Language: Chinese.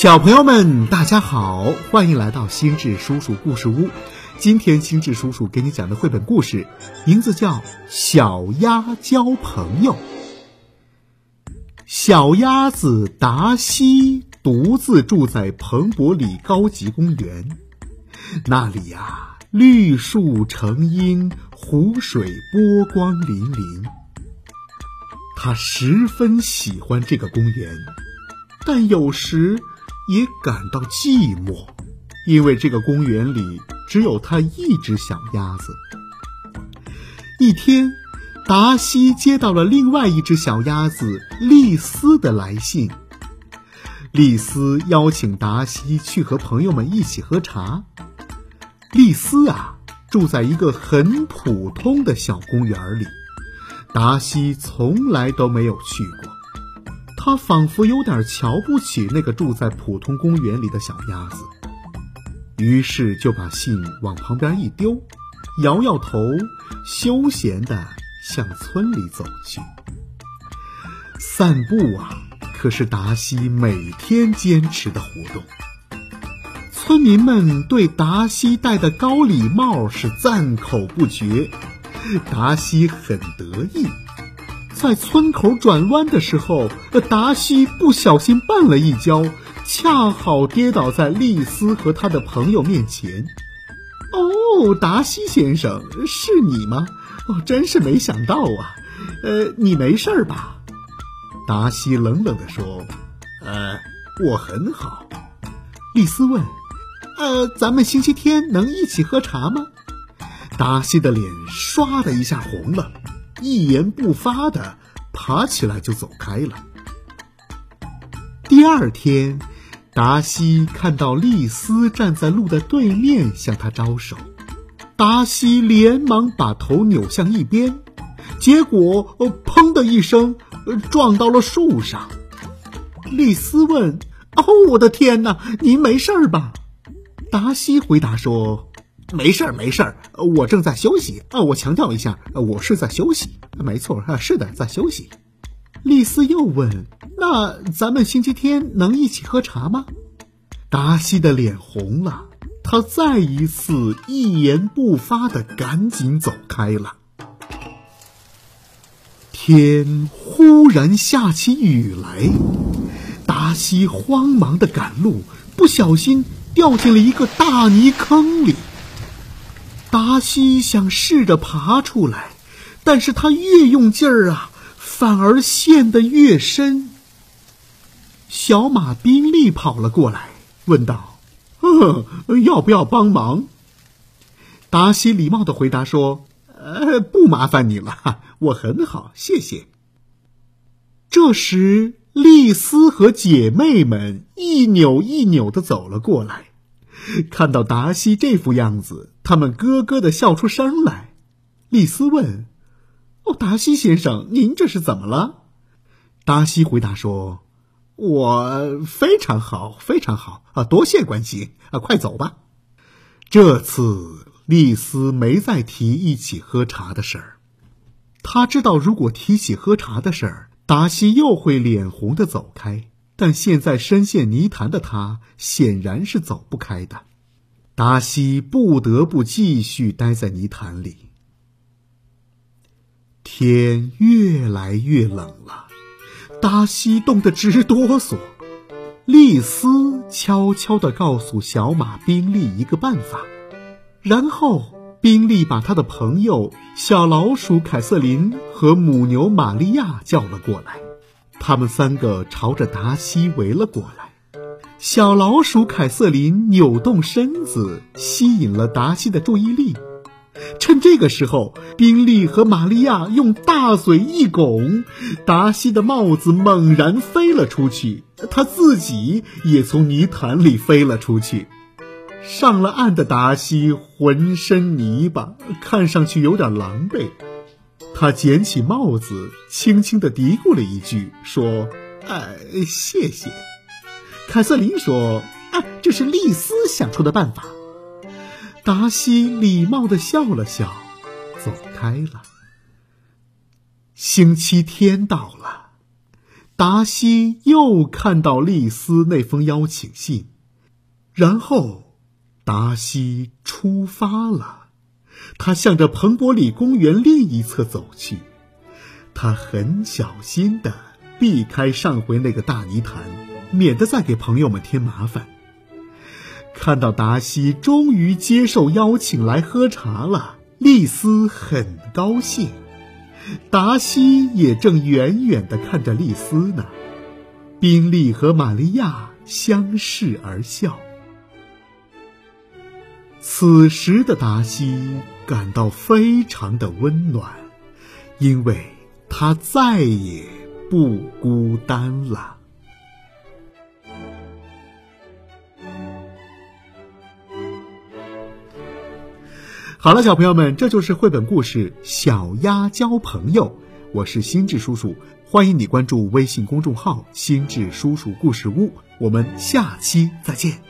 小朋友们，大家好，欢迎来到心智叔叔故事屋。今天心智叔叔给你讲的绘本故事，名字叫《小鸭交朋友》。小鸭子达西独自住在彭伯里高级公园，那里呀，绿树成荫，湖水波光粼粼。他十分喜欢这个公园，但有时。也感到寂寞，因为这个公园里只有他一只小鸭子。一天，达西接到了另外一只小鸭子丽丝的来信。丽丝邀请达西去和朋友们一起喝茶。丽丝啊，住在一个很普通的小公园里，达西从来都没有去过。他仿佛有点瞧不起那个住在普通公园里的小鸭子，于是就把信往旁边一丢，摇摇头，休闲地向村里走去。散步啊，可是达西每天坚持的活动。村民们对达西戴的高礼帽是赞口不绝，达西很得意。在村口转弯的时候，达西不小心绊了一跤，恰好跌倒在丽丝和他的朋友面前。哦，达西先生，是你吗？哦，真是没想到啊！呃，你没事吧？达西冷冷地说：“呃，我很好。”丽丝问：“呃，咱们星期天能一起喝茶吗？”达西的脸唰的一下红了。一言不发的爬起来就走开了。第二天，达西看到丽丝站在路的对面向他招手，达西连忙把头扭向一边，结果砰的一声撞到了树上。丽丝问：“哦，我的天哪，您没事吧？”达西回答说。没事儿，没事儿，我正在休息啊！我强调一下，我是在休息。没错啊，是的，在休息。丽丝又问：“那咱们星期天能一起喝茶吗？”达西的脸红了，他再一次一言不发的赶紧走开了。天忽然下起雨来，达西慌忙的赶路，不小心掉进了一个大泥坑里。达西想试着爬出来，但是他越用劲儿啊，反而陷得越深。小马宾利跑了过来，问道：“嗯，要不要帮忙？”达西礼貌的回答说：“呃，不麻烦你了，我很好，谢谢。”这时，丽丝和姐妹们一扭一扭的走了过来。看到达西这副样子，他们咯咯的笑出声来。丽丝问：“哦，达西先生，您这是怎么了？”达西回答说：“我非常好，非常好啊，多谢关心啊，快走吧。”这次丽丝没再提一起喝茶的事儿。他知道，如果提起喝茶的事儿，达西又会脸红的走开。但现在深陷泥潭的他显然是走不开的，达西不得不继续待在泥潭里。天越来越冷了，达西冻得直哆嗦。丽丝悄悄地告诉小马宾利一个办法，然后宾利把他的朋友小老鼠凯瑟琳和母牛玛利亚叫了过来。他们三个朝着达西围了过来，小老鼠凯瑟琳扭动身子，吸引了达西的注意力。趁这个时候，宾利和玛利亚用大嘴一拱，达西的帽子猛然飞了出去，他自己也从泥潭里飞了出去。上了岸的达西浑身泥巴，看上去有点狼狈。他捡起帽子，轻轻的嘀咕了一句，说：“哎，谢谢。”凯瑟琳说：“啊，这是丽丝想出的办法。”达西礼貌的笑了笑，走开了。星期天到了，达西又看到丽丝那封邀请信，然后达西出发了。他向着彭伯里公园另一侧走去，他很小心的避开上回那个大泥潭，免得再给朋友们添麻烦。看到达西终于接受邀请来喝茶了，丽丝很高兴，达西也正远远的看着丽丝呢。宾利和玛利亚相视而笑。此时的达西感到非常的温暖，因为他再也不孤单了。好了，小朋友们，这就是绘本故事《小鸭交朋友》。我是心智叔叔，欢迎你关注微信公众号“心智叔叔故事屋”。我们下期再见。